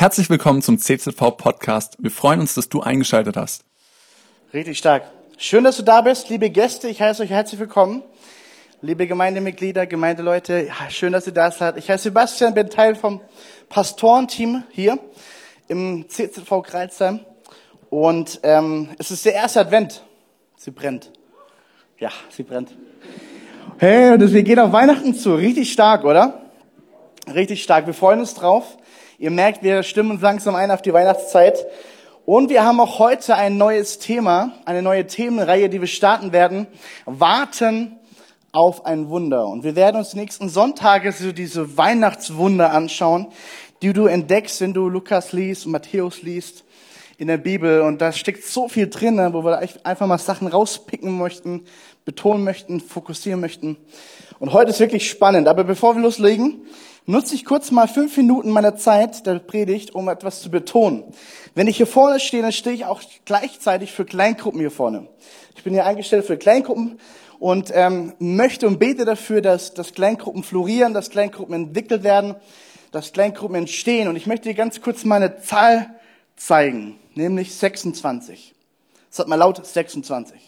Herzlich willkommen zum CZV Podcast. Wir freuen uns, dass du eingeschaltet hast. Richtig stark. Schön, dass du da bist, liebe Gäste. Ich heiße euch herzlich willkommen. Liebe Gemeindemitglieder, Gemeindeleute, schön, dass ihr da seid. Ich heiße Sebastian, bin Teil vom Pastorenteam hier im CZV Kreuzheim. Und ähm, es ist der erste Advent. Sie brennt. Ja, sie brennt. Hey, und wir gehen auf Weihnachten zu. Richtig stark, oder? Richtig stark. Wir freuen uns drauf. Ihr merkt, wir stimmen uns langsam ein auf die Weihnachtszeit. Und wir haben auch heute ein neues Thema, eine neue Themenreihe, die wir starten werden. Warten auf ein Wunder. Und wir werden uns nächsten Sonntage so diese Weihnachtswunder anschauen, die du entdeckst, wenn du Lukas liest und Matthäus liest in der Bibel. Und da steckt so viel drin, wo wir einfach mal Sachen rauspicken möchten, betonen möchten, fokussieren möchten. Und heute ist wirklich spannend. Aber bevor wir loslegen, nutze ich kurz mal fünf Minuten meiner Zeit der Predigt, um etwas zu betonen. Wenn ich hier vorne stehe, dann stehe ich auch gleichzeitig für Kleingruppen hier vorne. Ich bin hier eingestellt für Kleingruppen und ähm, möchte und bete dafür, dass, dass Kleingruppen florieren, dass Kleingruppen entwickelt werden, dass Kleingruppen entstehen. Und ich möchte dir ganz kurz meine Zahl zeigen, nämlich 26. Sag mal laut 26.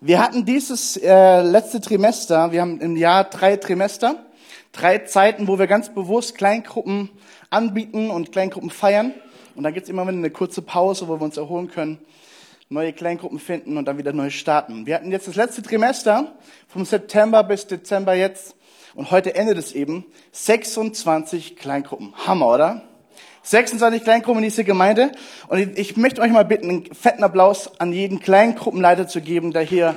Wir hatten dieses äh, letzte Trimester, wir haben im Jahr drei Trimester, drei Zeiten, wo wir ganz bewusst Kleingruppen anbieten und Kleingruppen feiern. Und dann gibt's immer wieder eine kurze Pause, wo wir uns erholen können, neue Kleingruppen finden und dann wieder neu starten. Wir hatten jetzt das letzte Trimester, vom September bis Dezember jetzt, und heute endet es eben, 26 Kleingruppen. Hammer, oder? 26 Kleingruppen in dieser Gemeinde. Und ich möchte euch mal bitten, einen fetten Applaus an jeden Kleingruppenleiter zu geben, der hier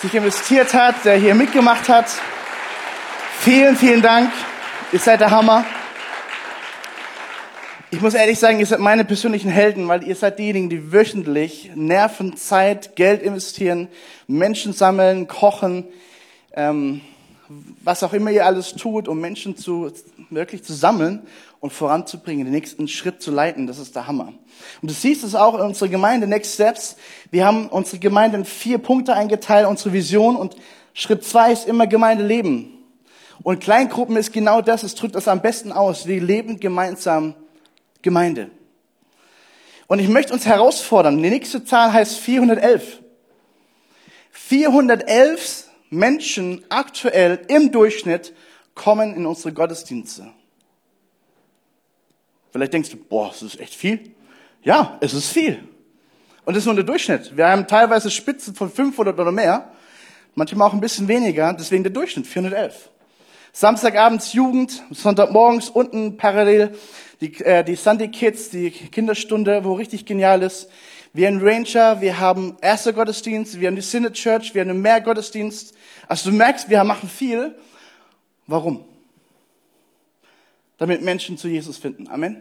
sich investiert hat, der hier mitgemacht hat. Vielen, vielen Dank. Ihr seid der Hammer. Ich muss ehrlich sagen, ihr seid meine persönlichen Helden, weil ihr seid diejenigen, die wöchentlich Nerven, Zeit, Geld investieren, Menschen sammeln, kochen, ähm, was auch immer ihr alles tut, um Menschen zu, wirklich zu sammeln und voranzubringen, den nächsten Schritt zu leiten. Das ist der Hammer. Und du siehst es auch in unserer Gemeinde Next Steps. Wir haben unsere Gemeinde in vier Punkte eingeteilt, unsere Vision. Und Schritt zwei ist immer Gemeindeleben. Und Kleingruppen ist genau das. Es drückt das am besten aus. Wir leben gemeinsam Gemeinde. Und ich möchte uns herausfordern. Die nächste Zahl heißt 411. 411 Menschen aktuell im Durchschnitt kommen in unsere Gottesdienste. Vielleicht denkst du, boah, das ist echt viel. Ja, es ist viel. Und das ist nur der Durchschnitt. Wir haben teilweise Spitzen von 500 oder mehr, manchmal auch ein bisschen weniger, deswegen der Durchschnitt 411. Samstagabends Jugend, Sonntagmorgens unten parallel die, äh, die Sunday Kids, die Kinderstunde, wo richtig genial ist. Wir haben Ranger, wir haben erster Gottesdienst, wir haben die Synod Church, wir haben einen Mehrgottesdienst. Also du merkst, wir machen viel. Warum? Damit Menschen zu Jesus finden. Amen.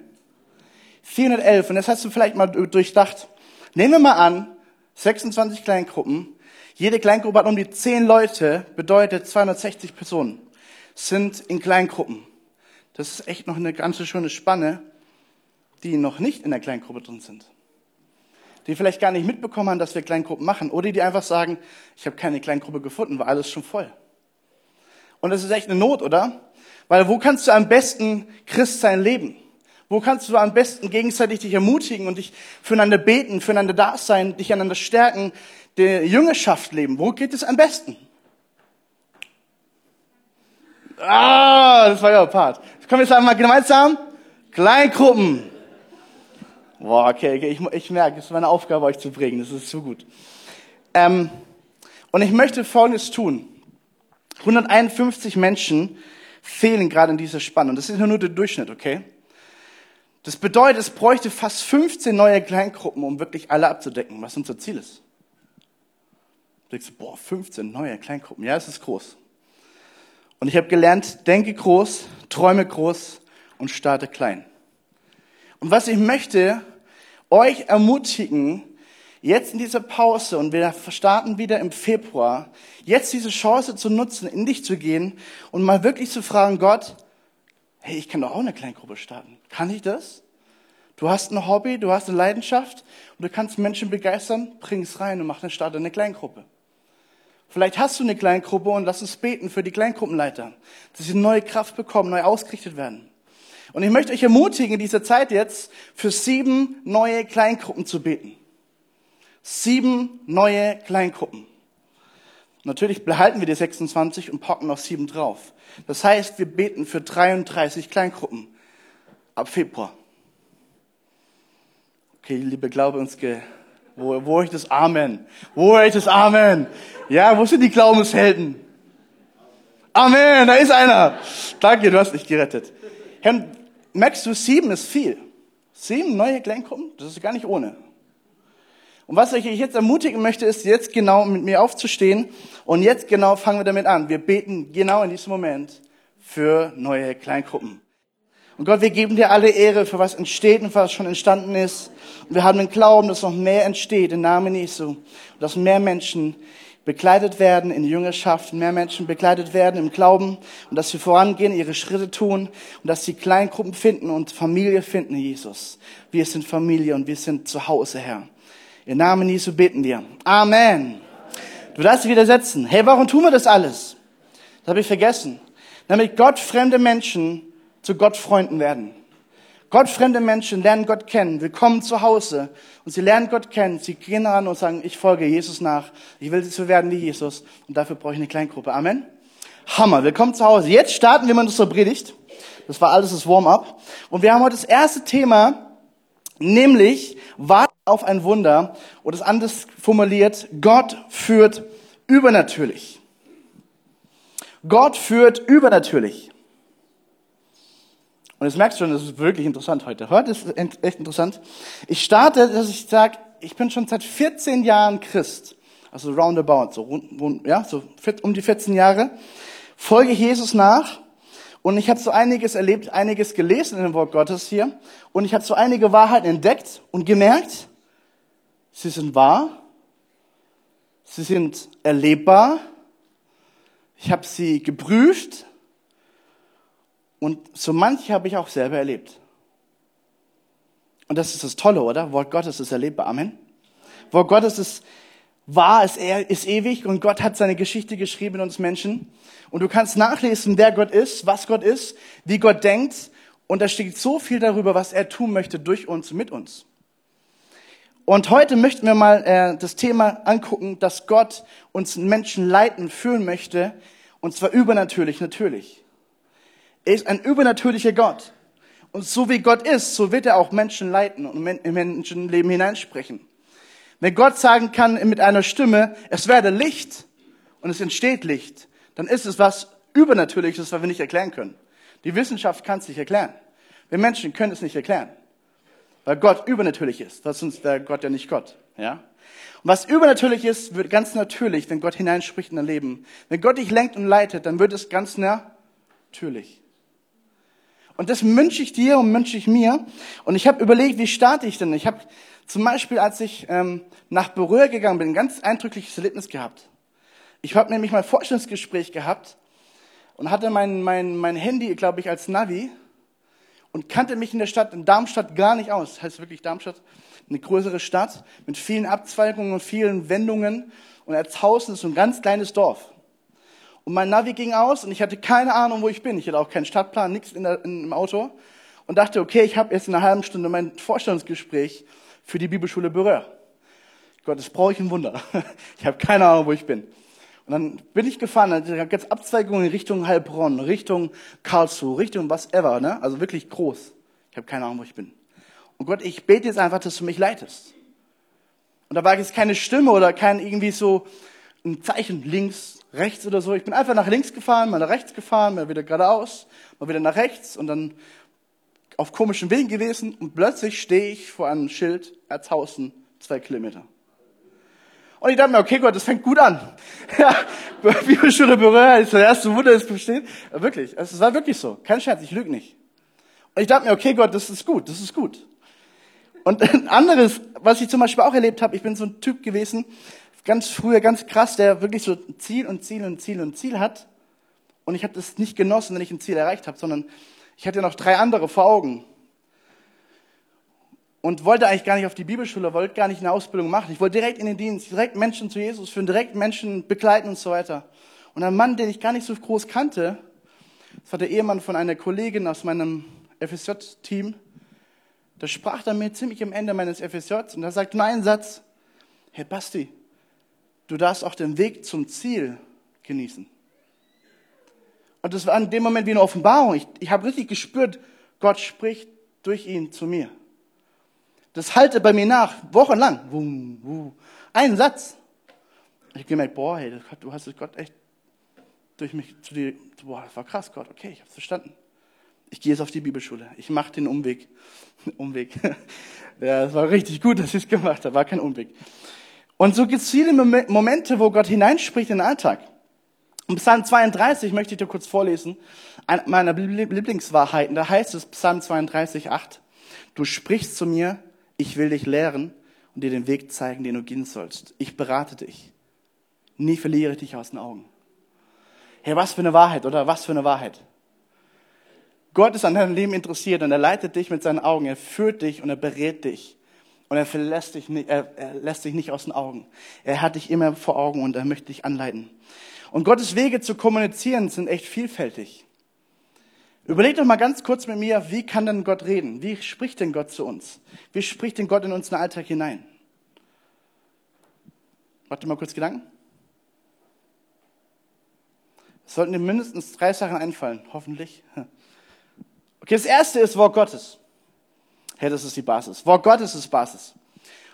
411. Und das hast du vielleicht mal durchdacht. Nehmen wir mal an, 26 Kleingruppen. Jede Kleingruppe hat um die 10 Leute, bedeutet 260 Personen, sind in Kleingruppen. Das ist echt noch eine ganz schöne Spanne, die noch nicht in der Kleingruppe drin sind die vielleicht gar nicht mitbekommen haben, dass wir Kleingruppen machen, oder die einfach sagen, ich habe keine Kleingruppe gefunden, war alles schon voll. Und das ist echt eine Not, oder? Weil wo kannst du am besten Christsein leben? Wo kannst du am besten gegenseitig dich ermutigen und dich füreinander beten, füreinander da sein, dich einander stärken, der Jüngerschaft leben? Wo geht es am besten? Ah, das war ja Part. Kommen wir jetzt einmal gemeinsam? Kleingruppen. Boah, okay, okay. Ich, ich merke, es ist meine Aufgabe, euch zu bringen. Das ist zu gut. Ähm, und ich möchte Folgendes tun. 151 Menschen fehlen gerade in dieser Spanne. Und das ist nur der Durchschnitt, okay? Das bedeutet, es bräuchte fast 15 neue Kleingruppen, um wirklich alle abzudecken, was unser Ziel ist. Du denkst, boah, 15 neue Kleingruppen. Ja, es ist groß. Und ich habe gelernt, denke groß, träume groß und starte klein. Und was ich möchte, euch ermutigen, jetzt in dieser Pause und wir starten wieder im Februar, jetzt diese Chance zu nutzen, in dich zu gehen und mal wirklich zu fragen, Gott, hey, ich kann doch auch eine Kleingruppe starten. Kann ich das? Du hast ein Hobby, du hast eine Leidenschaft und du kannst Menschen begeistern, bring es rein und mach eine Start eine Kleingruppe. Vielleicht hast du eine Kleingruppe und lass uns beten für die Kleingruppenleiter, dass sie neue Kraft bekommen, neu ausgerichtet werden. Und ich möchte euch ermutigen, in dieser Zeit jetzt für sieben neue Kleingruppen zu beten. Sieben neue Kleingruppen. Natürlich behalten wir die 26 und packen noch sieben drauf. Das heißt, wir beten für 33 Kleingruppen ab Februar. Okay, liebe Glaube uns, wo, wo ich das Amen? Wo ich das Amen? Ja, wo sind die Glaubenshelden? Amen, da ist einer. Danke, du hast dich gerettet. Herr, merkst du, sieben ist viel. Sieben neue Kleingruppen, das ist gar nicht ohne. Und was ich euch jetzt ermutigen möchte, ist jetzt genau mit mir aufzustehen. Und jetzt genau fangen wir damit an. Wir beten genau in diesem Moment für neue Kleingruppen. Und Gott, wir geben dir alle Ehre für was entsteht und was schon entstanden ist. Und wir haben den Glauben, dass noch mehr entsteht im Namen Jesu. Und dass mehr Menschen begleitet werden in Jüngerschaft, mehr Menschen begleitet werden im Glauben und dass sie vorangehen, ihre Schritte tun und dass sie Kleingruppen finden und Familie finden, Jesus. Wir sind Familie und wir sind zu Hause, Herr. Im Namen Jesu beten wir. Amen. Du darfst dich wieder setzen. Hey, warum tun wir das alles? Das habe ich vergessen. Damit Gott fremde Menschen zu Gottfreunden werden. Gottfremde Menschen lernen Gott kennen, willkommen zu Hause und sie lernen Gott kennen. Sie gehen ran und sagen, ich folge Jesus nach. Ich will so werden wie Jesus und dafür brauche ich eine Kleingruppe. Amen. Hammer. Willkommen zu Hause. Jetzt starten wir mit unserer Predigt. Das war alles das Warm-up. Und wir haben heute das erste Thema, nämlich warten auf ein Wunder oder es anders formuliert, Gott führt übernatürlich. Gott führt übernatürlich. Und jetzt merkst du schon, das ist wirklich interessant heute. Heute ist echt interessant. Ich starte, dass ich sage, ich bin schon seit 14 Jahren Christ. Also roundabout, so, rund, rund, ja, so um die 14 Jahre. Folge Jesus nach und ich habe so einiges erlebt, einiges gelesen in dem Wort Gottes hier. Und ich habe so einige Wahrheiten entdeckt und gemerkt, sie sind wahr, sie sind erlebbar. Ich habe sie geprüft und so manche habe ich auch selber erlebt. Und das ist das Tolle, oder? Wort Gottes ist erlebbar. Amen. Wort Gottes ist wahr, ist, ist ewig und Gott hat seine Geschichte geschrieben in uns Menschen. Und du kannst nachlesen, wer Gott ist, was Gott ist, wie Gott denkt. Und da steht so viel darüber, was er tun möchte durch uns, mit uns. Und heute möchten wir mal äh, das Thema angucken, dass Gott uns Menschen leiten, führen möchte. Und zwar übernatürlich, natürlich. Er ist ein übernatürlicher Gott. Und so wie Gott ist, so wird er auch Menschen leiten und in Menschenleben hineinsprechen. Wenn Gott sagen kann mit einer Stimme, es werde Licht und es entsteht Licht, dann ist es was Übernatürliches, was wir nicht erklären können. Die Wissenschaft kann es nicht erklären. Wir Menschen können es nicht erklären. Weil Gott übernatürlich ist. Das ist der Gott ja nicht Gott. Ja? Und was übernatürlich ist, wird ganz natürlich, wenn Gott hineinspricht in dein Leben. Wenn Gott dich lenkt und leitet, dann wird es ganz natürlich. Und das wünsche ich dir und wünsche ich mir. Und ich habe überlegt, wie starte ich denn? Ich habe zum Beispiel, als ich ähm, nach Berühr gegangen bin, ein ganz eindrückliches Erlebnis gehabt. Ich habe nämlich mal ein Vorstellungsgespräch gehabt und hatte mein, mein, mein Handy, glaube ich, als Navi und kannte mich in der Stadt, in Darmstadt, gar nicht aus. Heißt wirklich Darmstadt, eine größere Stadt mit vielen Abzweigungen und vielen Wendungen. Und Erzhausen ist so ein ganz kleines Dorf. Und mein Navi ging aus und ich hatte keine Ahnung, wo ich bin. Ich hatte auch keinen Stadtplan, nichts in der, in, im Auto. Und dachte, okay, ich habe jetzt in einer halben Stunde mein Vorstellungsgespräch für die Bibelschule Berühr. Gott, das brauche ich ein Wunder. Ich habe keine Ahnung, wo ich bin. Und dann bin ich gefahren, da gab es Abzweigungen in Richtung Heilbronn, Richtung Karlsruhe, Richtung was ever, ne? Also wirklich groß. Ich habe keine Ahnung, wo ich bin. Und Gott, ich bete jetzt einfach, dass du mich leitest. Und da war jetzt keine Stimme oder kein irgendwie so ein Zeichen links, rechts oder so. Ich bin einfach nach links gefahren, mal nach rechts gefahren, mal wieder geradeaus, mal wieder nach rechts und dann auf komischen Wegen gewesen und plötzlich stehe ich vor einem Schild Erzhausen, zwei Kilometer. Und ich dachte mir, okay, Gott, das fängt gut an. Ja, Bibelschule Berührer ist das erste Wunder, das besteht. Ja, wirklich, es war wirklich so. Kein Scherz, ich lüge nicht. Und ich dachte mir, okay, Gott, das ist gut, das ist gut. Und ein anderes, was ich zum Beispiel auch erlebt habe, ich bin so ein Typ gewesen, ganz früher, ganz krass, der wirklich so Ziel und Ziel und Ziel und Ziel hat. Und ich habe das nicht genossen, wenn ich ein Ziel erreicht habe, sondern ich hatte noch drei andere vor Augen und wollte eigentlich gar nicht auf die Bibelschule, wollte gar nicht eine Ausbildung machen. Ich wollte direkt in den Dienst, direkt Menschen zu Jesus führen, direkt Menschen begleiten und so weiter. Und ein Mann, den ich gar nicht so groß kannte, das war der Ehemann von einer Kollegin aus meinem FSJ-Team. Da sprach er mir ziemlich am Ende meines FSJs und er sagt nur einen Satz. Hey Basti, du darfst auch den Weg zum Ziel genießen. Und das war in dem Moment wie eine Offenbarung. Ich, ich habe richtig gespürt, Gott spricht durch ihn zu mir. Das halte bei mir nach, wochenlang. Wum, wum. Ein Satz. Ich habe gemerkt, boah, hey, du hast es Gott echt durch mich zu dir, boah, das war krass, Gott, okay, ich habe es verstanden. Ich gehe jetzt auf die Bibelschule. Ich mache den Umweg. Umweg. ja, es war richtig gut, dass ich es gemacht habe, war kein Umweg. Und so gibt es viele Momente, wo Gott hineinspricht in den Alltag. Und Psalm 32 möchte ich dir kurz vorlesen, eine meiner Lieblingswahrheiten. Da heißt es, Psalm 32, 8, du sprichst zu mir, ich will dich lehren und dir den Weg zeigen, den du gehen sollst. Ich berate dich. Nie verliere ich dich aus den Augen. Hey, was für eine Wahrheit, oder was für eine Wahrheit. Gott ist an deinem Leben interessiert und er leitet dich mit seinen Augen, er führt dich und er berät dich. Und er, verlässt dich nicht, er, er lässt dich nicht aus den Augen. Er hat dich immer vor Augen und er möchte dich anleiten. Und Gottes Wege zu kommunizieren sind echt vielfältig. Überleg doch mal ganz kurz mit mir, wie kann denn Gott reden? Wie spricht denn Gott zu uns? Wie spricht denn Gott in unseren Alltag hinein? Warte mal kurz Gedanken. Es sollten dir mindestens drei Sachen einfallen, hoffentlich. Okay, das erste ist Wort Gottes. Hey, das ist die Basis. Wort Gottes ist Basis.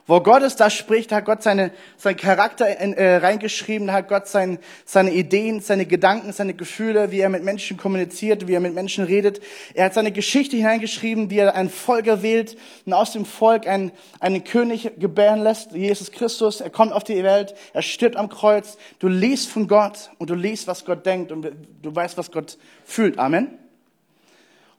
Wo Gott ist, da spricht, hat Gott seine, seinen Charakter in, äh, reingeschrieben, hat Gott sein, seine Ideen, seine Gedanken, seine Gefühle, wie er mit Menschen kommuniziert, wie er mit Menschen redet. Er hat seine Geschichte hineingeschrieben, wie er ein Volk erwählt und aus dem Volk einen, einen König gebären lässt, Jesus Christus. Er kommt auf die Welt, er stirbt am Kreuz. Du liest von Gott und du liest, was Gott denkt und du weißt, was Gott fühlt. Amen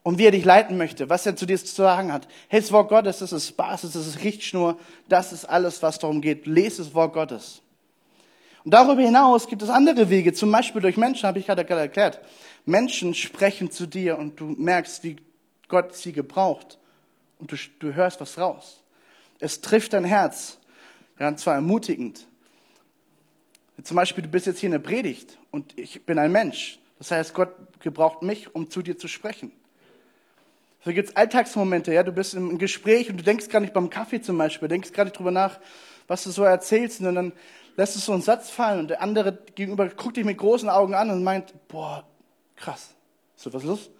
und wie er dich leiten möchte, was er zu dir zu sagen hat. Hey, das Wort Gottes, das ist Basis, das ist Richtschnur, das ist alles, was darum geht. Lese das Wort Gottes. Und darüber hinaus gibt es andere Wege, zum Beispiel durch Menschen, habe ich gerade erklärt. Menschen sprechen zu dir und du merkst, wie Gott sie gebraucht und du, du hörst was raus. Es trifft dein Herz, ja, und zwar ermutigend. Zum Beispiel, du bist jetzt hier in der Predigt und ich bin ein Mensch. Das heißt, Gott gebraucht mich, um zu dir zu sprechen. So gibt es Alltagsmomente, ja, du bist im Gespräch und du denkst gar nicht beim Kaffee zum Beispiel, denkst gar nicht drüber nach, was du so erzählst und dann lässt du so einen Satz fallen und der andere gegenüber guckt dich mit großen Augen an und meint, boah, krass, so was los?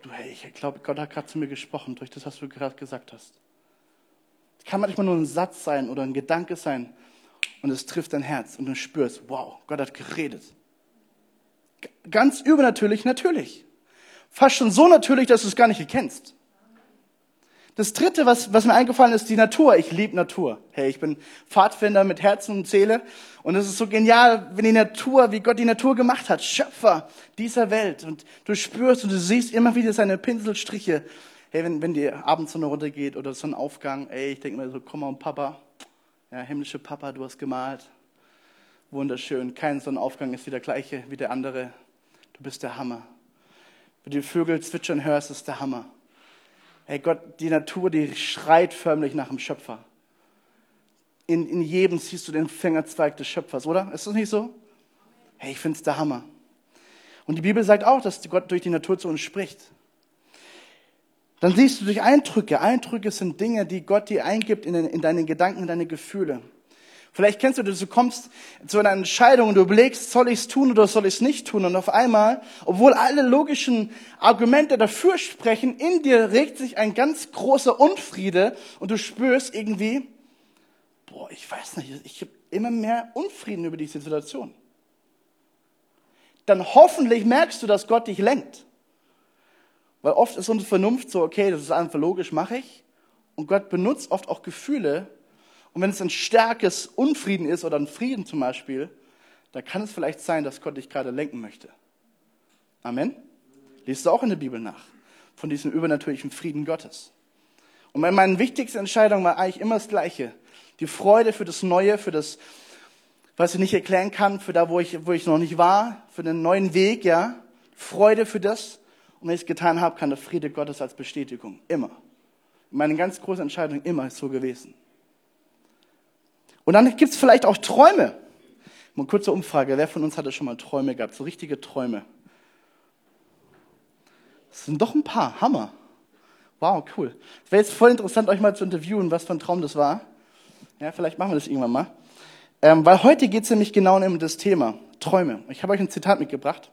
Du, hey, ich glaube, Gott hat gerade zu mir gesprochen durch das, was du gerade gesagt hast. Es kann manchmal nur ein Satz sein oder ein Gedanke sein und es trifft dein Herz und du spürst, wow, Gott hat geredet. Ganz übernatürlich, natürlich. Fast schon so natürlich, dass du es gar nicht erkennst. Das dritte, was, was mir eingefallen ist, die Natur. Ich liebe Natur. Hey, ich bin Pfadfinder mit Herzen und Seele. Und es ist so genial, wenn die Natur, wie Gott die Natur gemacht hat, Schöpfer dieser Welt. Und du spürst und du siehst immer wieder seine Pinselstriche. Hey, wenn, wenn die Abendsonne runtergeht oder so ein Aufgang, ey, ich denke mir so, komm mal, Papa. Ja, himmlische Papa, du hast gemalt. Wunderschön. Kein Sonnenaufgang ist wie der gleiche wie der andere. Du bist der Hammer. Du die Vögel zwitschern hörst, ist der Hammer. Hey Gott, die Natur, die schreit förmlich nach dem Schöpfer. In, in jedem siehst du den Fingerzweig des Schöpfers, oder? Ist das nicht so? Hey, ich finde es der Hammer. Und die Bibel sagt auch, dass Gott durch die Natur zu uns spricht. Dann siehst du durch Eindrücke. Eindrücke sind Dinge, die Gott dir eingibt in, in deine Gedanken, in deine Gefühle. Vielleicht kennst du das, du kommst zu einer Entscheidung und du überlegst, soll ich es tun oder soll ich es nicht tun? Und auf einmal, obwohl alle logischen Argumente dafür sprechen, in dir regt sich ein ganz großer Unfriede und du spürst irgendwie, boah, ich weiß nicht, ich habe immer mehr Unfrieden über diese Situation. Dann hoffentlich merkst du, dass Gott dich lenkt. Weil oft ist unsere Vernunft so, okay, das ist einfach logisch, mache ich. Und Gott benutzt oft auch Gefühle, und wenn es ein starkes Unfrieden ist oder ein Frieden zum Beispiel, dann kann es vielleicht sein, dass Gott dich gerade lenken möchte. Amen. Liest du auch in der Bibel nach von diesem übernatürlichen Frieden Gottes. Und meine wichtigste Entscheidung war eigentlich immer das Gleiche. Die Freude für das Neue, für das, was ich nicht erklären kann, für da, wo ich, wo ich noch nicht war, für den neuen Weg, ja. Freude für das. Und wenn ich es getan habe, kann der Friede Gottes als Bestätigung. Immer. Meine ganz große Entscheidung immer ist so gewesen. Und dann gibt es vielleicht auch Träume. Mal kurze Umfrage. Wer von uns hatte schon mal Träume gehabt? So richtige Träume. Das sind doch ein paar. Hammer. Wow, cool. Es wäre jetzt voll interessant, euch mal zu interviewen, was für ein Traum das war. Ja, vielleicht machen wir das irgendwann mal. Ähm, weil heute geht es nämlich genau um das Thema Träume. Ich habe euch ein Zitat mitgebracht.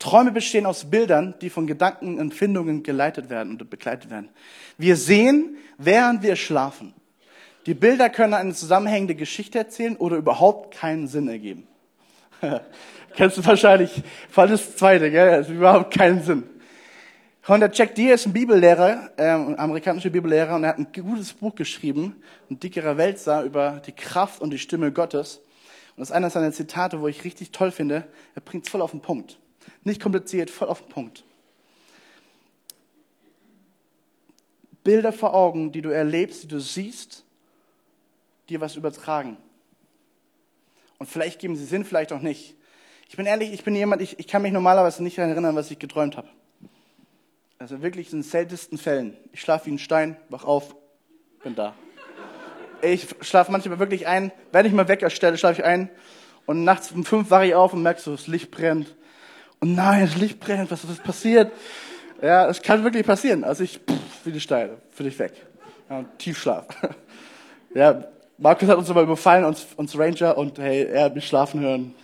Träume bestehen aus Bildern, die von Gedanken und Empfindungen geleitet werden und begleitet werden. Wir sehen, während wir schlafen. Die Bilder können eine zusammenhängende Geschichte erzählen oder überhaupt keinen Sinn ergeben. Kennst du wahrscheinlich, vor das zweite, gell? Das ist überhaupt keinen Sinn. Und der Jack Deere ist ein Bibellehrer, äh, ein amerikanischer Bibellehrer, und er hat ein gutes Buch geschrieben, ein dickerer Weltsar über die Kraft und die Stimme Gottes. Und das ist einer seiner Zitate, wo ich richtig toll finde. Er bringt es voll auf den Punkt. Nicht kompliziert, voll auf den Punkt. Bilder vor Augen, die du erlebst, die du siehst, dir was übertragen. Und vielleicht geben sie Sinn, vielleicht auch nicht. Ich bin ehrlich, ich bin jemand, ich, ich kann mich normalerweise nicht erinnern, was ich geträumt habe. Also wirklich in den seltensten Fällen. Ich schlafe wie ein Stein, wach auf, bin da. Ich schlafe manchmal wirklich ein, wenn ich mal weg erstelle, schlafe ich ein und nachts um fünf wache ich auf und merke so, das Licht brennt. Und nein, das Licht brennt, was ist passiert? Ja, es kann wirklich passieren. Also ich, pff, wie die Steine, für dich weg. Ja, Tiefschlaf. Ja, Markus hat uns aber überfallen, uns, uns Ranger, und hey, er hat mich schlafen hören.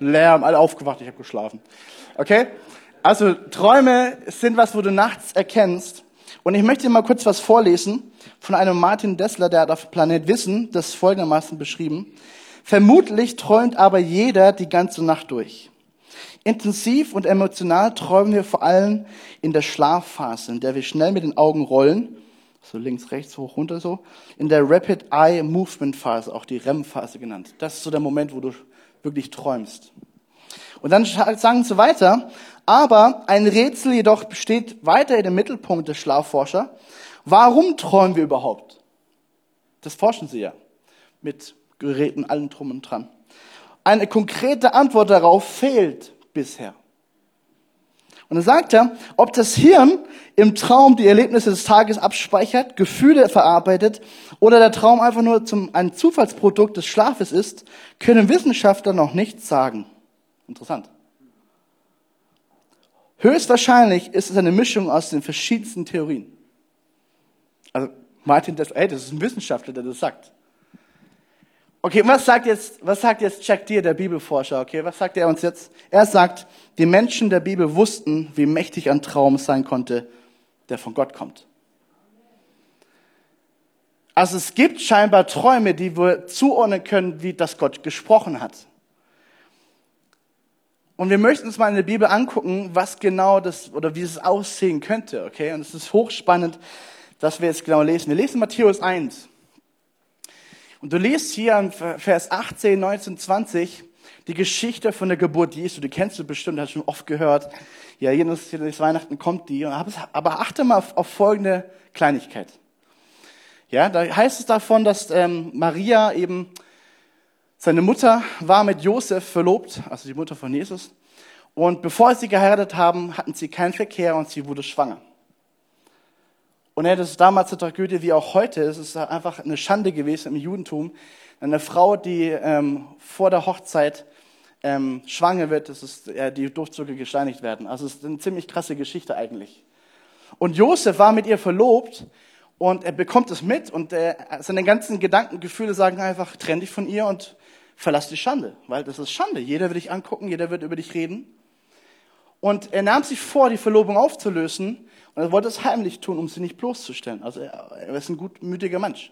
Lärm, alle aufgewacht, ich habe geschlafen. Okay? Also Träume sind was, wo du nachts erkennst. Und ich möchte dir mal kurz was vorlesen von einem Martin Dessler, der hat auf Planet Wissen das folgendermaßen beschrieben. Vermutlich träumt aber jeder die ganze Nacht durch. Intensiv und emotional träumen wir vor allem in der Schlafphase, in der wir schnell mit den Augen rollen, so links, rechts, hoch, runter so, in der Rapid Eye Movement Phase, auch die REM-Phase genannt. Das ist so der Moment, wo du wirklich träumst. Und dann sagen sie weiter, aber ein Rätsel jedoch besteht weiter in dem Mittelpunkt der Schlafforscher. Warum träumen wir überhaupt? Das forschen sie ja. Mit Geräten, allem drum und dran. Eine konkrete Antwort darauf fehlt bisher. Und dann sagt er, ob das Hirn im Traum die Erlebnisse des Tages abspeichert, Gefühle verarbeitet oder der Traum einfach nur zum, ein Zufallsprodukt des Schlafes ist, können Wissenschaftler noch nicht sagen. Interessant. Höchstwahrscheinlich ist es eine Mischung aus den verschiedensten Theorien. Also Martin, das, ey, das ist ein Wissenschaftler, der das sagt. Okay, was sagt jetzt, was sagt jetzt Jack Deere, der Bibelforscher? Okay, was sagt er uns jetzt? Er sagt, die Menschen der Bibel wussten, wie mächtig ein Traum sein konnte, der von Gott kommt. Also es gibt scheinbar Träume, die wir zuordnen können, wie das Gott gesprochen hat. Und wir möchten uns mal in der Bibel angucken, was genau das oder wie es aussehen könnte, okay? Und es ist hochspannend, dass wir jetzt genau lesen. Wir lesen Matthäus 1. Und du liest hier in Vers 18, 19, 20 die Geschichte von der Geburt Jesu. Die kennst du bestimmt, hast du schon oft gehört. Ja, jedes, jedes Weihnachten kommt die. Aber achte mal auf, auf folgende Kleinigkeit. Ja, da heißt es davon, dass ähm, Maria eben, seine Mutter war mit Josef verlobt, also die Mutter von Jesus. Und bevor sie geheiratet haben, hatten sie keinen Verkehr und sie wurde schwanger. Und ja, das ist damals eine Tragödie wie auch heute. Es ist einfach eine Schande gewesen im Judentum. Eine Frau, die ähm, vor der Hochzeit ähm, schwanger wird, das ist, äh, die Durchzüge gesteinigt werden. Also es ist eine ziemlich krasse Geschichte eigentlich. Und Josef war mit ihr verlobt und er bekommt es mit und äh, seine ganzen Gedanken, Gefühle sagen einfach, trenn dich von ihr und verlass die Schande, weil das ist Schande. Jeder wird dich angucken, jeder wird über dich reden. Und er nahm sich vor, die Verlobung aufzulösen und er wollte es heimlich tun, um sie nicht bloßzustellen. Also er, er ist ein gutmütiger Mensch.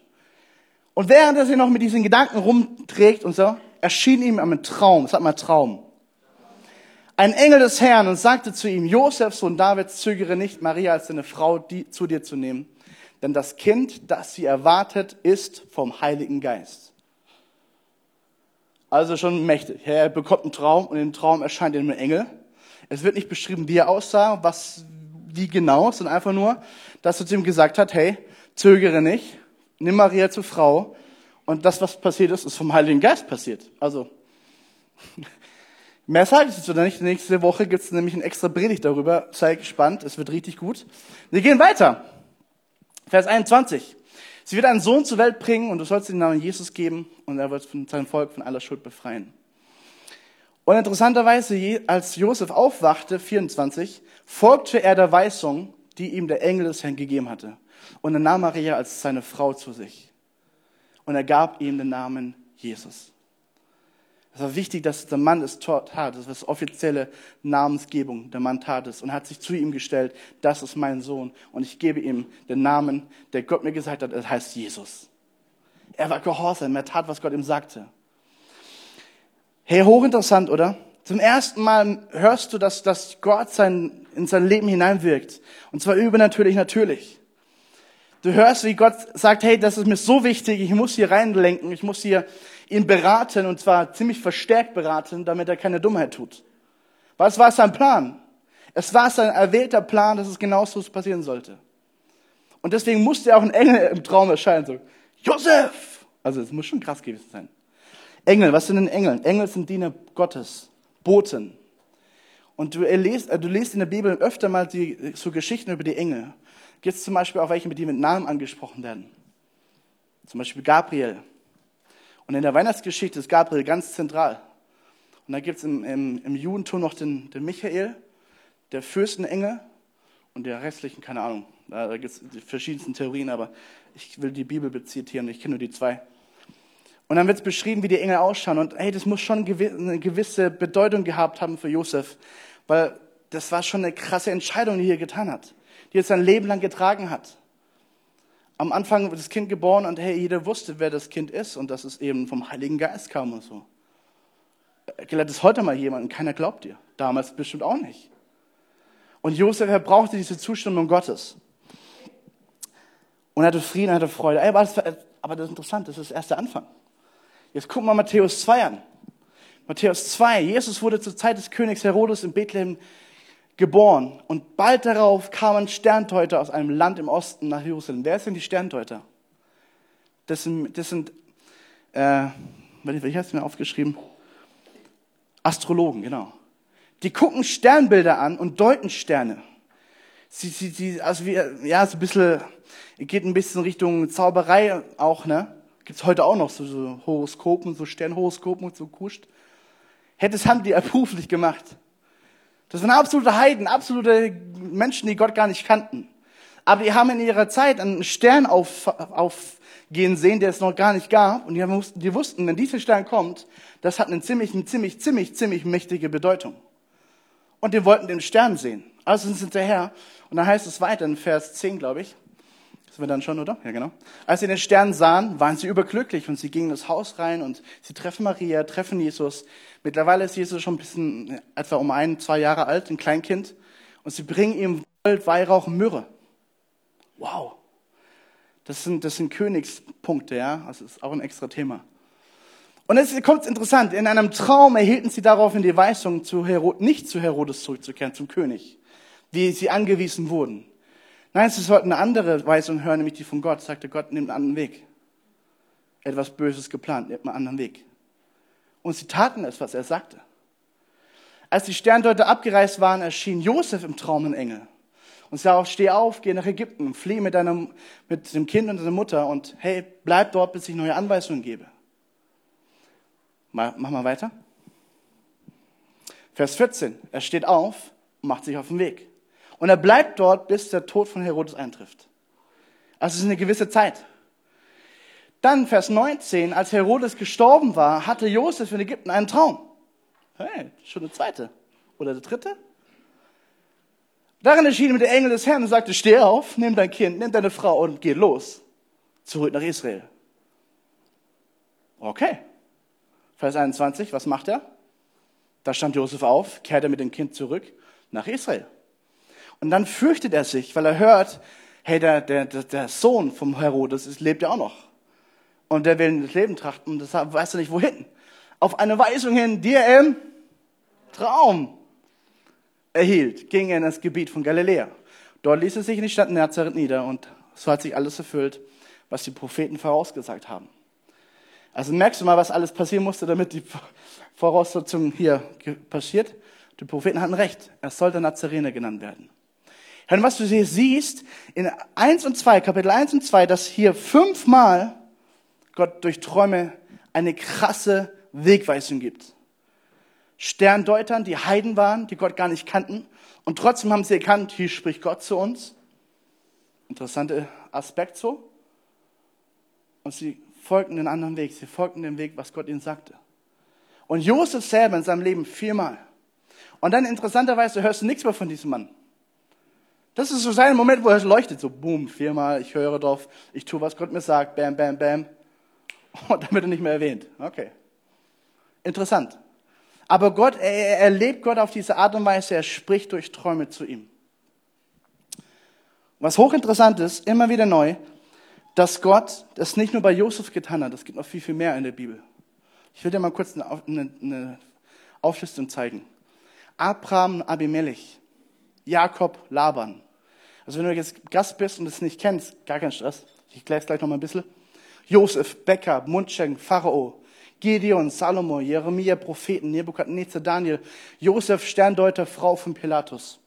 Und während er sich noch mit diesen Gedanken rumträgt und so, erschien ihm ein Traum, sag mal Traum. Ein Engel des Herrn und sagte zu ihm, Josef, Sohn Davids, zögere nicht, Maria als deine Frau die, zu dir zu nehmen, denn das Kind, das sie erwartet, ist vom Heiligen Geist. Also schon mächtig. Er bekommt einen Traum und im Traum erscheint ihm ein Engel. Es wird nicht beschrieben, wie er aussah, was, wie genau, sondern einfach nur, dass er zu ihm gesagt hat, hey, zögere nicht, nimm Maria zur Frau. Und das, was passiert ist, ist vom Heiligen Geist passiert. Also, mehr sage ich jetzt oder nicht. Nächste Woche gibt es nämlich ein extra Predigt darüber. Sei gespannt, es wird richtig gut. Wir gehen weiter. Vers 21. Sie wird einen Sohn zur Welt bringen und du sollst den Namen Jesus geben und er wird von seinem Volk von aller Schuld befreien. Und interessanterweise, als Josef aufwachte, 24, folgte er der Weisung, die ihm der Engel des Herrn gegeben hatte. Und er nahm Maria als seine Frau zu sich. Und er gab ihm den Namen Jesus. Es war wichtig, dass der Mann es tat. Das war das offizielle Namensgebung. Der Mann tat es und hat sich zu ihm gestellt. Das ist mein Sohn. Und ich gebe ihm den Namen, der Gott mir gesagt hat. Er heißt Jesus. Er war gehorsam. Er tat, was Gott ihm sagte. Hey, hochinteressant, oder? Zum ersten Mal hörst du, dass, dass Gott sein, in sein Leben hineinwirkt. Und zwar übernatürlich natürlich. Du hörst, wie Gott sagt, hey, das ist mir so wichtig, ich muss hier reinlenken, ich muss hier ihn beraten und zwar ziemlich verstärkt beraten, damit er keine Dummheit tut. Was war sein Plan? Es war sein erwählter Plan, dass es genauso passieren sollte. Und deswegen musste auch ein Engel im Traum erscheinen, so, Josef! Also, es muss schon krass gewesen sein. Engel, was sind denn Engel? Engel sind Diener Gottes, Boten. Und du liest, äh, du liest in der Bibel öfter mal die, so Geschichten über die Engel. Gibt es zum Beispiel auch welche, die mit Namen angesprochen werden. Zum Beispiel Gabriel. Und in der Weihnachtsgeschichte ist Gabriel ganz zentral. Und da gibt es im, im, im, Judentum noch den, den Michael, der Fürstenengel und der restlichen, keine Ahnung. Da, gibt es die verschiedensten Theorien, aber ich will die Bibel zitieren, ich kenne nur die zwei. Und dann wird es beschrieben, wie die Engel ausschauen. Und hey, das muss schon eine gewisse Bedeutung gehabt haben für Josef, weil das war schon eine krasse Entscheidung, die er getan hat, die er sein Leben lang getragen hat am Anfang wird das Kind geboren und hey, jeder wusste, wer das Kind ist und dass es eben vom Heiligen Geist kam und so. Gelehrt es heute mal jemand und keiner glaubt dir. Damals bestimmt auch nicht. Und Josef, er brauchte diese Zustimmung Gottes. Und er hatte Frieden, er hatte Freude. aber das ist interessant, das ist erst der Anfang. Jetzt gucken wir Matthäus 2 an. Matthäus 2, Jesus wurde zur Zeit des Königs Herodes in Bethlehem geboren. Und bald darauf kamen Sterndeuter aus einem Land im Osten nach Jerusalem. Wer sind die Sterndeuter? Das sind, das sind äh, wie hast du mir aufgeschrieben? Astrologen, genau. Die gucken Sternbilder an und deuten Sterne. Sie, sie, sie, also wie, ja, so ein bisschen, geht ein bisschen Richtung Zauberei auch, ne? Gibt's heute auch noch so, so Horoskopen, so Sternhoroskopen und so kuscht. Hätte es haben die beruflich gemacht. Das waren absolute Heiden, absolute Menschen, die Gott gar nicht kannten. Aber die haben in ihrer Zeit einen Stern auf, aufgehen sehen, der es noch gar nicht gab. Und die, haben, die wussten, wenn dieser Stern kommt, das hat eine ziemlich, eine ziemlich, ziemlich, ziemlich mächtige Bedeutung. Und die wollten den Stern sehen. Also sind sie hinterher. Und dann heißt es weiter in Vers 10, glaube ich. Das wir dann schon, oder? Ja, genau. Als sie den Stern sahen, waren sie überglücklich und sie gingen ins Haus rein und sie treffen Maria, treffen Jesus. Mittlerweile ist Jesus schon ein bisschen, etwa um ein, zwei Jahre alt, ein Kleinkind. Und sie bringen ihm Gold, Weihrauch und Myrrhe. Wow. Das sind, das sind Königspunkte, ja. Das ist auch ein extra Thema. Und jetzt kommt interessant. In einem Traum erhielten sie daraufhin die Weisung, zu Herod, nicht zu Herodes zurückzukehren, zum König, wie sie angewiesen wurden. Nein, sie sollten eine andere Weisung hören, nämlich die von Gott. Sagte Gott, nimmt einen anderen Weg. Etwas Böses geplant, nimmt einen anderen Weg. Und sie taten es, was er sagte. Als die Sterndeuter abgereist waren, erschien Josef im Traum ein Engel. Und sagte, steh auf, geh nach Ägypten, flieh mit, deinem, mit dem Kind und deiner Mutter und hey, bleib dort, bis ich neue Anweisungen gebe. Mach mal weiter. Vers 14. Er steht auf und macht sich auf den Weg. Und er bleibt dort, bis der Tod von Herodes eintrifft. Also es ist eine gewisse Zeit. Dann Vers 19, als Herodes gestorben war, hatte Josef in Ägypten einen Traum. Hey, schon der zweite. Oder der dritte? Darin erschien ihm der Engel des Herrn und sagte, steh auf, nimm dein Kind, nimm deine Frau und geh los. Zurück nach Israel. Okay. Vers 21, was macht er? Da stand Josef auf, kehrte mit dem Kind zurück nach Israel. Und dann fürchtet er sich, weil er hört, hey, der, der, der Sohn vom Herodes ist, lebt ja auch noch. Und der will das Leben trachten deshalb weiß er nicht wohin. Auf eine Weisung hin, die er im Traum erhielt, ging er in das Gebiet von Galiläa. Dort ließ er sich in die Stadt Nazareth nieder und so hat sich alles erfüllt, was die Propheten vorausgesagt haben. Also merkst du mal, was alles passieren musste, damit die Voraussetzung hier passiert? Die Propheten hatten recht. Er sollte Nazarener genannt werden. Und was du hier siehst, in 1 und 2, Kapitel 1 und 2, dass hier fünfmal Gott durch Träume eine krasse Wegweisung gibt. Sterndeutern, die Heiden waren, die Gott gar nicht kannten. Und trotzdem haben sie erkannt, hier spricht Gott zu uns. Interessanter Aspekt so. Und sie folgten den anderen Weg. Sie folgten dem Weg, was Gott ihnen sagte. Und Josef selber in seinem Leben viermal. Und dann interessanterweise hörst du nichts mehr von diesem Mann. Das ist so sein Moment, wo er leuchtet, so boom, viermal, ich höre drauf, ich tue, was Gott mir sagt, bam, bam, bam. Und dann wird er nicht mehr erwähnt. Okay. Interessant. Aber Gott, er erlebt Gott auf diese Art und Weise, er spricht durch Träume zu ihm. Was hochinteressant ist, immer wieder neu, dass Gott das nicht nur bei Josef getan hat, das gibt noch viel, viel mehr in der Bibel. Ich will dir mal kurz eine, eine Auflistung zeigen. Abraham, Abimelech, Jakob, Laban. Also wenn du jetzt Gast bist und es nicht kennst, gar kein Stress. Ich erkläre es gleich noch mal ein bisschen. Josef, Becker, Mundschenk, Pharao, Gideon, Salomo, Jeremia, Propheten, Nebukadnezar, Daniel, Josef, Sterndeuter, Frau von Pilatus.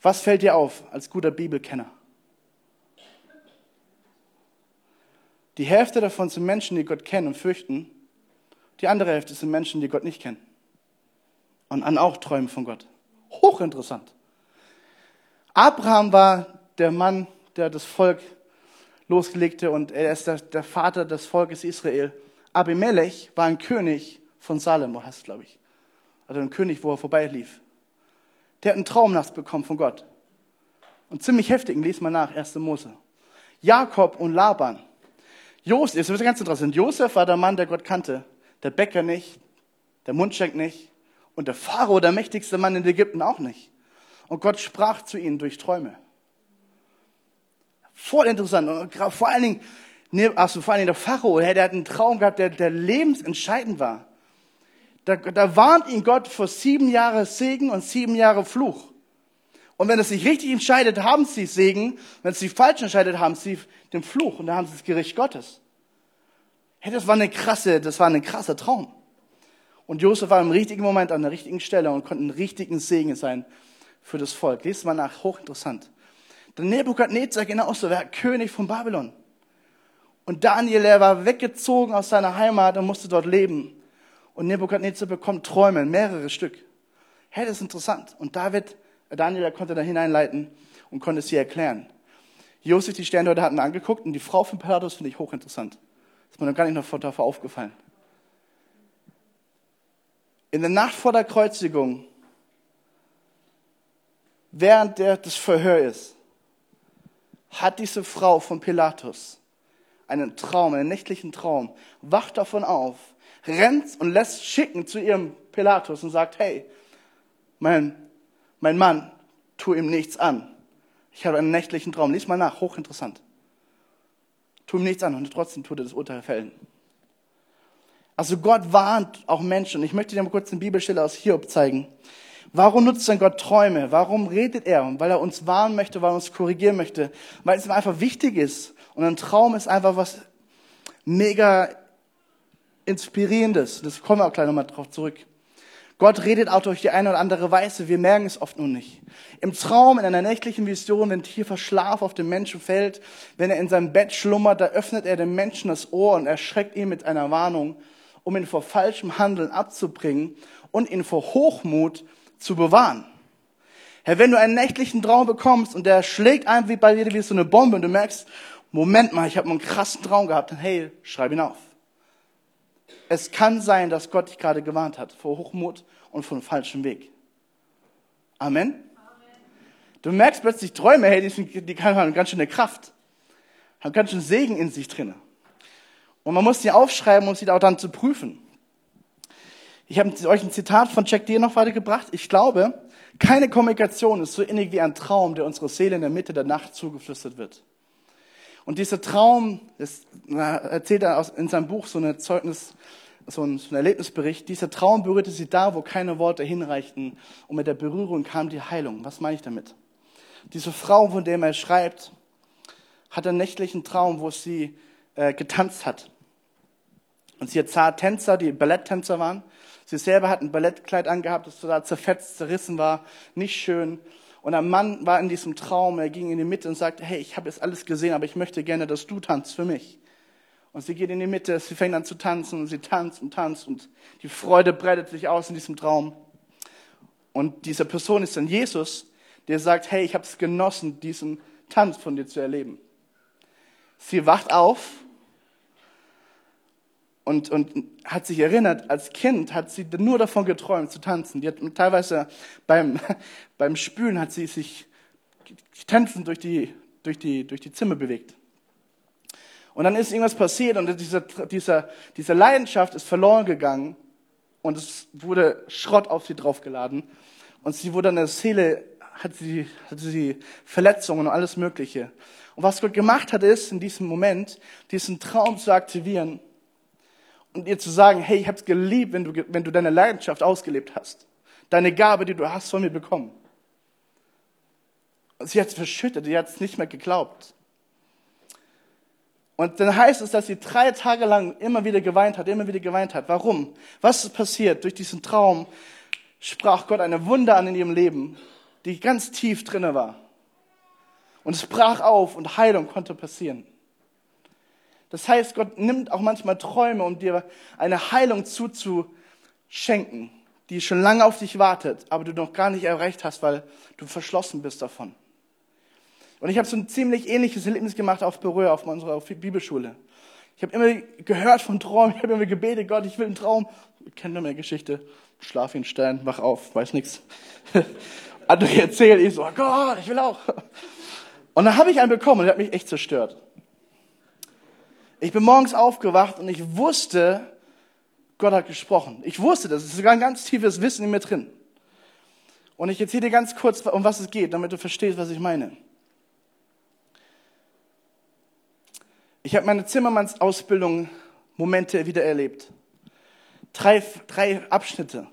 Was fällt dir auf als guter Bibelkenner? Die Hälfte davon sind Menschen, die Gott kennen und fürchten. Die andere Hälfte sind Menschen, die Gott nicht kennen. Und an auch träumen von Gott. Hochinteressant. Abraham war der Mann, der das Volk loslegte und er ist der, Vater des Volkes Israel. Abimelech war ein König von Salem, wo heißt es, glaube ich. Also ein König, wo er vorbeilief. Der hat einen Traum nachts bekommen von Gott. Und ziemlich heftigen, lies mal nach, 1. Mose. Jakob und Laban. Josef, das ist ganz interessant. Josef war der Mann, der Gott kannte. Der Bäcker nicht, der Mundschenk nicht und der Pharao, der mächtigste Mann in Ägypten, auch nicht. Und Gott sprach zu ihnen durch Träume. Voll interessant. Und vor allen Dingen, also vor allen Dingen der Pharao, der hat einen Traum gehabt, der, der lebensentscheidend war. Da, da warnt ihn Gott vor sieben Jahre Segen und sieben Jahre Fluch. Und wenn es sich richtig entscheidet, haben sie Segen. Wenn es sich falsch entscheidet, haben sie den Fluch. Und da haben sie das Gericht Gottes. Hey, das war eine krasse, das war ein krasser Traum. Und Josef war im richtigen Moment an der richtigen Stelle und konnte ein richtigen Segen sein für das Volk. Lest mal nach, hochinteressant. Der Nebukadnezar genauso, der König von Babylon. Und Daniel, er war weggezogen aus seiner Heimat und musste dort leben. Und Nebukadnezar bekommt Träume, mehrere Stück. Hey, das ist interessant. Und David, äh, Daniel, er konnte da hineinleiten und konnte es hier erklären. Josef, die Sternleute hatten angeguckt und die Frau von Pilatus finde ich hochinteressant. Das ist mir noch gar nicht noch davor aufgefallen. In der Nacht vor der Kreuzigung, während der, das Verhör ist, hat diese Frau von Pilatus einen Traum, einen nächtlichen Traum, wacht davon auf, rennt und lässt schicken zu ihrem Pilatus und sagt, hey, mein, mein Mann, tu ihm nichts an. Ich habe einen nächtlichen Traum. Lies mal nach, hochinteressant. Tu ihm nichts an und trotzdem tut er das Urteil fällen. Also Gott warnt auch Menschen. Ich möchte dir mal kurz eine Bibelstelle aus Hiob zeigen. Warum nutzt denn Gott Träume? Warum redet er? Weil er uns warnen möchte, weil er uns korrigieren möchte, weil es ihm einfach wichtig ist. Und ein Traum ist einfach was mega inspirierendes. Das kommen wir auch gleich nochmal drauf zurück. Gott redet auch durch die eine oder andere Weise. Wir merken es oft nur nicht. Im Traum, in einer nächtlichen Vision, wenn tiefer Schlaf auf den Menschen fällt, wenn er in seinem Bett schlummert, da öffnet er dem Menschen das Ohr und erschreckt ihn mit einer Warnung um ihn vor falschem Handeln abzubringen und ihn vor Hochmut zu bewahren. Herr, wenn du einen nächtlichen Traum bekommst und der schlägt ein wie bei dir wie so eine Bombe und du merkst, Moment mal, ich habe einen krassen Traum gehabt, dann hey, schreib ihn auf. Es kann sein, dass Gott dich gerade gewarnt hat vor Hochmut und vor einem falschen Weg. Amen. Amen. Du merkst plötzlich Träume, hey, die, sind, die haben ganz schön eine Kraft, haben ganz schön Segen in sich drinne. Und man muss sie aufschreiben, um sie auch dann zu prüfen. Ich habe euch ein Zitat von Jack Deere noch weitergebracht. Ich glaube, keine Kommunikation ist so innig wie ein Traum, der unserer Seele in der Mitte der Nacht zugeflüstert wird. Und dieser Traum, das erzählt er in seinem Buch so ein Zeugnis, so ein Erlebnisbericht. Dieser Traum berührte sie da, wo keine Worte hinreichten. Und mit der Berührung kam die Heilung. Was meine ich damit? Diese Frau, von der er schreibt, hat einen nächtlichen Traum, wo sie äh, getanzt hat. Und sie hat Tänzer, die Balletttänzer waren. Sie selber hat ein Ballettkleid angehabt, das total zerfetzt, zerrissen war, nicht schön. Und ein Mann war in diesem Traum, er ging in die Mitte und sagte, hey, ich habe jetzt alles gesehen, aber ich möchte gerne, dass du tanzt für mich. Und sie geht in die Mitte, sie fängt an zu tanzen und sie tanzt und tanzt und die Freude breitet sich aus in diesem Traum. Und diese Person ist dann Jesus, der sagt, hey, ich habe es genossen, diesen Tanz von dir zu erleben. Sie wacht auf und, und hat sich erinnert, als Kind hat sie nur davon geträumt zu tanzen. Die hat teilweise beim, beim Spülen hat sie sich tanzend durch die, durch, die, durch die Zimmer bewegt. Und dann ist irgendwas passiert und dieser, dieser, diese Leidenschaft ist verloren gegangen und es wurde Schrott auf sie draufgeladen. Und sie wurde an der Seele, hat sie, hat sie Verletzungen und alles Mögliche. Und was Gott gemacht hat, ist, in diesem Moment, diesen Traum zu aktivieren und ihr zu sagen, hey, ich habe es geliebt, wenn du, wenn du deine Leidenschaft ausgelebt hast. Deine Gabe, die du hast, von mir bekommen. Und sie hat es verschüttet, sie hat es nicht mehr geglaubt. Und dann heißt es, dass sie drei Tage lang immer wieder geweint hat, immer wieder geweint hat. Warum? Was ist passiert? Durch diesen Traum sprach Gott eine Wunder an in ihrem Leben, die ganz tief drinne war. Und es brach auf und Heilung konnte passieren. Das heißt, Gott nimmt auch manchmal Träume, um dir eine Heilung zuzuschenken, die schon lange auf dich wartet, aber du noch gar nicht erreicht hast, weil du verschlossen bist davon. Und ich habe so ein ziemlich ähnliches Erlebnis gemacht auf Berühr, auf unserer Bibelschule. Ich habe immer gehört von Träumen, ich habe immer gebetet, Gott, ich will einen Traum. Kenne nur mehr Geschichte. Schlaf in Stein, wach auf, weiß nichts. Andere erzählt, ich so, oh Gott, ich will auch. Und dann habe ich einen bekommen und der hat mich echt zerstört. Ich bin morgens aufgewacht und ich wusste, Gott hat gesprochen. Ich wusste das. Es ist sogar ein ganz tiefes Wissen in mir drin. Und ich erzähle dir ganz kurz, um was es geht, damit du verstehst, was ich meine. Ich habe meine Zimmermannsausbildung Momente wieder erlebt. Drei, drei Abschnitte.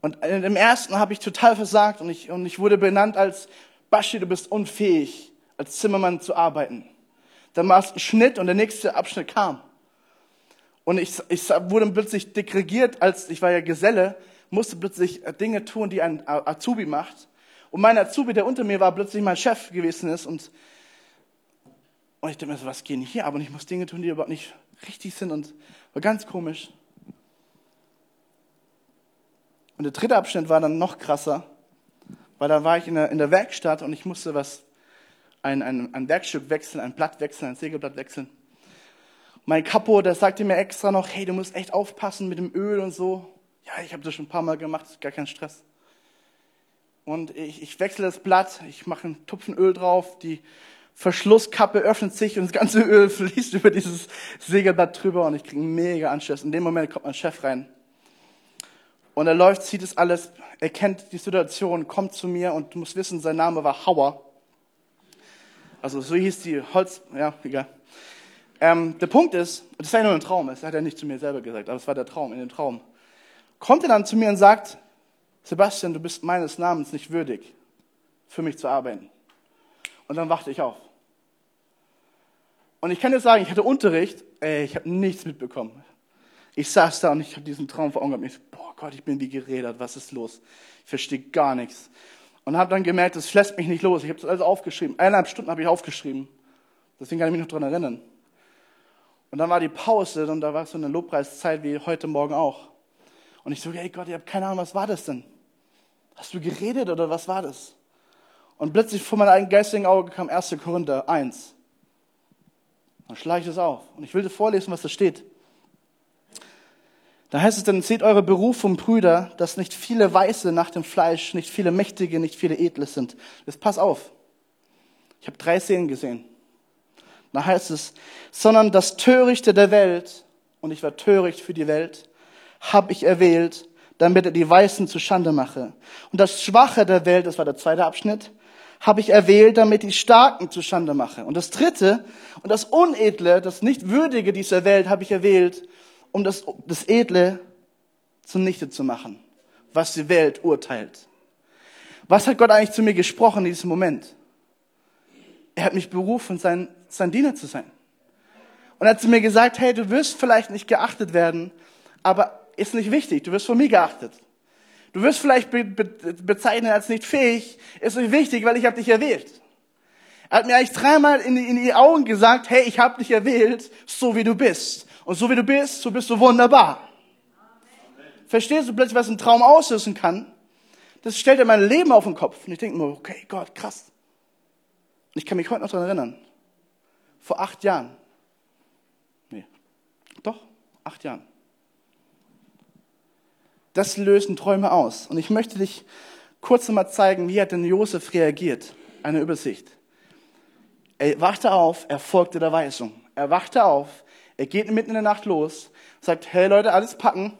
Und im ersten habe ich total versagt und ich, und ich wurde benannt als Baschi, du bist unfähig, als Zimmermann zu arbeiten. Dann war es ein Schnitt und der nächste Abschnitt kam. Und ich, ich wurde plötzlich degregiert, als ich war ja Geselle, musste plötzlich Dinge tun, die ein Azubi macht. Und mein Azubi, der unter mir war, plötzlich mein Chef gewesen ist und und ich denke mir so, was geht hier ab? Und ich muss Dinge tun, die überhaupt nicht richtig sind und war ganz komisch. Und der dritte Abschnitt war dann noch krasser, weil da war ich in der, in der Werkstatt und ich musste was, ein, ein, ein Werkstück wechseln, ein Blatt wechseln, ein Sägeblatt wechseln. Mein Kapo, der sagte mir extra noch, hey, du musst echt aufpassen mit dem Öl und so. Ja, ich habe das schon ein paar Mal gemacht, gar kein Stress. Und ich, ich wechsle das Blatt, ich mache einen Tupfen Öl drauf, die Verschlusskappe öffnet sich und das ganze Öl fließt über dieses Segelblatt drüber und ich kriege mega Anschluss. In dem Moment kommt mein Chef rein. Und er läuft, sieht es alles, er kennt die Situation, kommt zu mir und du musst wissen, sein Name war Hauer. Also so hieß die Holz, ja, egal. Ähm, der Punkt ist, das war ja nur ein Traum, das hat er nicht zu mir selber gesagt, aber es war der Traum, in dem Traum. Kommt er dann zu mir und sagt, Sebastian, du bist meines Namens nicht würdig, für mich zu arbeiten. Und dann wachte ich auf. Und ich kann dir sagen, ich hatte Unterricht, ey, ich habe nichts mitbekommen. Ich saß da und ich habe diesen Traum vor Augen gehabt. Ich so, boah Gott, ich bin wie geredet, was ist los? Ich verstehe gar nichts. Und habe dann gemerkt, das lässt mich nicht los. Ich habe das alles aufgeschrieben. Eineinhalb Stunden habe ich aufgeschrieben. Deswegen kann ich mich noch daran erinnern. Und dann war die Pause und da war so eine Lobpreiszeit wie heute Morgen auch. Und ich so, ey Gott, ich habe keine Ahnung, was war das denn? Hast du geredet oder was war das? Und plötzlich vor meinem eigenen geistigen Auge kam 1. Korinther 1. Dann schlage ich das auf. Und ich will dir vorlesen, was da steht. Da heißt es dann, seht eure Berufung, Brüder, dass nicht viele Weiße nach dem Fleisch, nicht viele Mächtige, nicht viele Edle sind. Jetzt pass auf. Ich habe drei Szenen gesehen. Da heißt es, sondern das Törichte der Welt, und ich war töricht für die Welt, habe ich erwählt, damit er die Weißen zu Schande mache. Und das Schwache der Welt, das war der zweite Abschnitt, habe ich erwählt, damit ich Starken zu Schande mache. Und das Dritte und das Unedle, das Nichtwürdige dieser Welt habe ich erwählt, um das, das Edle zunichte zu machen, was die Welt urteilt. Was hat Gott eigentlich zu mir gesprochen in diesem Moment? Er hat mich berufen, sein, sein Diener zu sein. Und er hat zu mir gesagt, hey, du wirst vielleicht nicht geachtet werden, aber ist nicht wichtig, du wirst von mir geachtet. Du wirst vielleicht be be bezeichnet als nicht fähig, ist nicht wichtig, weil ich habe dich erwählt. Er hat mir eigentlich dreimal in die, in die Augen gesagt, hey, ich habe dich erwählt, so wie du bist. Und so wie du bist, so bist du wunderbar. Verstehst du plötzlich, was ein Traum auslösen kann? Das stellt er mein Leben auf den Kopf. Und ich denke nur, okay, Gott, krass. Und ich kann mich heute noch daran erinnern. Vor acht Jahren. Nee. Doch, acht Jahren. Das lösen Träume aus. Und ich möchte dich kurz nochmal zeigen, wie hat denn Josef reagiert. Eine Übersicht. Er wachte auf, er folgte der Weisung. Er wachte auf, er geht mitten in der Nacht los, sagt, hey Leute, alles packen,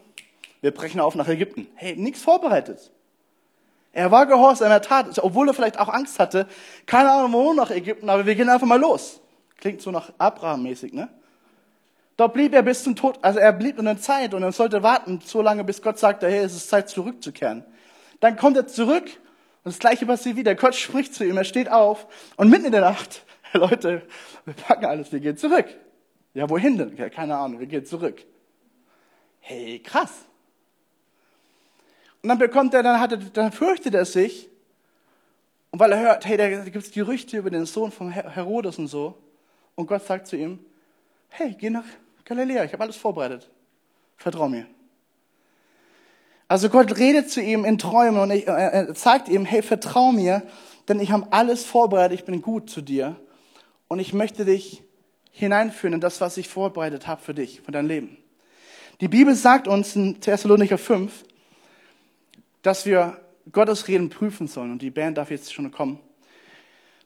wir brechen auf nach Ägypten. Hey, nichts vorbereitet. Er war gehorsam, er tat, obwohl er vielleicht auch Angst hatte. Keine Ahnung, wo nach Ägypten, aber wir gehen einfach mal los. Klingt so nach Abraham-mäßig, ne? Dort blieb er bis zum Tod, also er blieb in der Zeit und er sollte warten, so lange, bis Gott sagte, hey, es ist Zeit zurückzukehren. Dann kommt er zurück und das Gleiche passiert wieder. Gott spricht zu ihm, er steht auf und mitten in der Nacht, Leute, wir packen alles, wir gehen zurück. Ja, wohin denn? Ja, keine Ahnung, wir gehen zurück. Hey, krass. Und dann bekommt er, dann, hat er, dann fürchtet er sich. Und weil er hört, hey, da gibt es Gerüchte über den Sohn von Herodes und so. Und Gott sagt zu ihm, hey, geh nach Galiläa, ich habe alles vorbereitet. Vertrau mir. Also Gott redet zu ihm in Träumen und äh, sagt ihm, hey, vertrau mir, denn ich habe alles vorbereitet, ich bin gut zu dir. Und ich möchte dich hineinführen in das, was ich vorbereitet habe für dich, für dein Leben. Die Bibel sagt uns in Thessalonicher 5, dass wir Gottes Reden prüfen sollen. Und die Band darf jetzt schon kommen.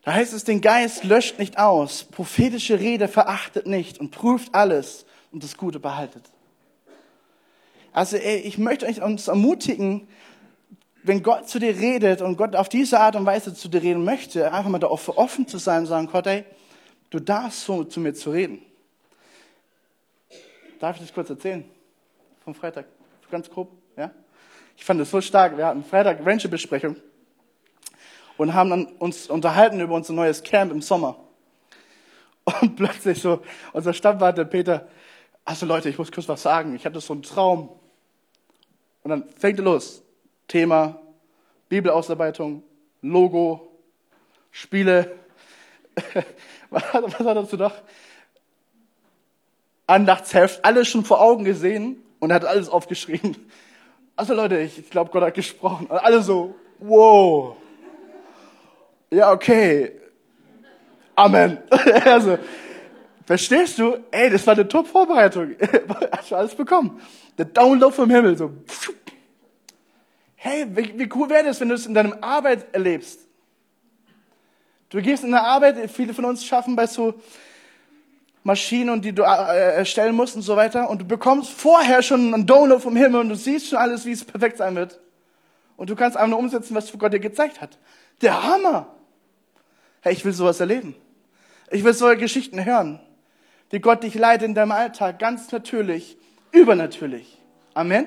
Da heißt es, den Geist löscht nicht aus, prophetische Rede verachtet nicht und prüft alles und das Gute behaltet. Also ich möchte euch uns ermutigen, wenn Gott zu dir redet und Gott auf diese Art und Weise zu dir reden möchte, einfach mal dafür offen zu sein und sagen, Gott, ey, du darfst so zu mir zu reden. Darf ich das kurz erzählen? Vom Freitag. Ganz grob, ja? Ich fand es so stark. Wir hatten Freitag Rancher-Besprechung und haben dann uns unterhalten über unser neues Camp im Sommer. Und plötzlich so, unser Stammwart, der Peter, also Leute, ich muss kurz was sagen. Ich hatte so einen Traum. Und dann fängt er los. Thema, Bibelausarbeitung, Logo, Spiele. was, hat er dazu noch? Andachtsheft, alles schon vor Augen gesehen und hat alles aufgeschrieben. Also Leute, ich, ich glaube, Gott hat gesprochen. Und alle so, wow. Ja, okay. Amen. also, verstehst du? Ey, das war eine Top-Vorbereitung. Hast du alles bekommen. Der Download vom Himmel, so. Hey, wie, wie cool wäre das, wenn du es in deinem Arbeit erlebst? Du gehst in der Arbeit, viele von uns schaffen bei so Maschinen, die du äh, erstellen musst und so weiter. Und du bekommst vorher schon einen Download vom Himmel und du siehst schon alles, wie es perfekt sein wird. Und du kannst einfach nur umsetzen, was Gott dir gezeigt hat. Der Hammer! Hey, ich will sowas erleben. Ich will solche Geschichten hören, wie Gott dich leitet in deinem Alltag, ganz natürlich, übernatürlich. Amen.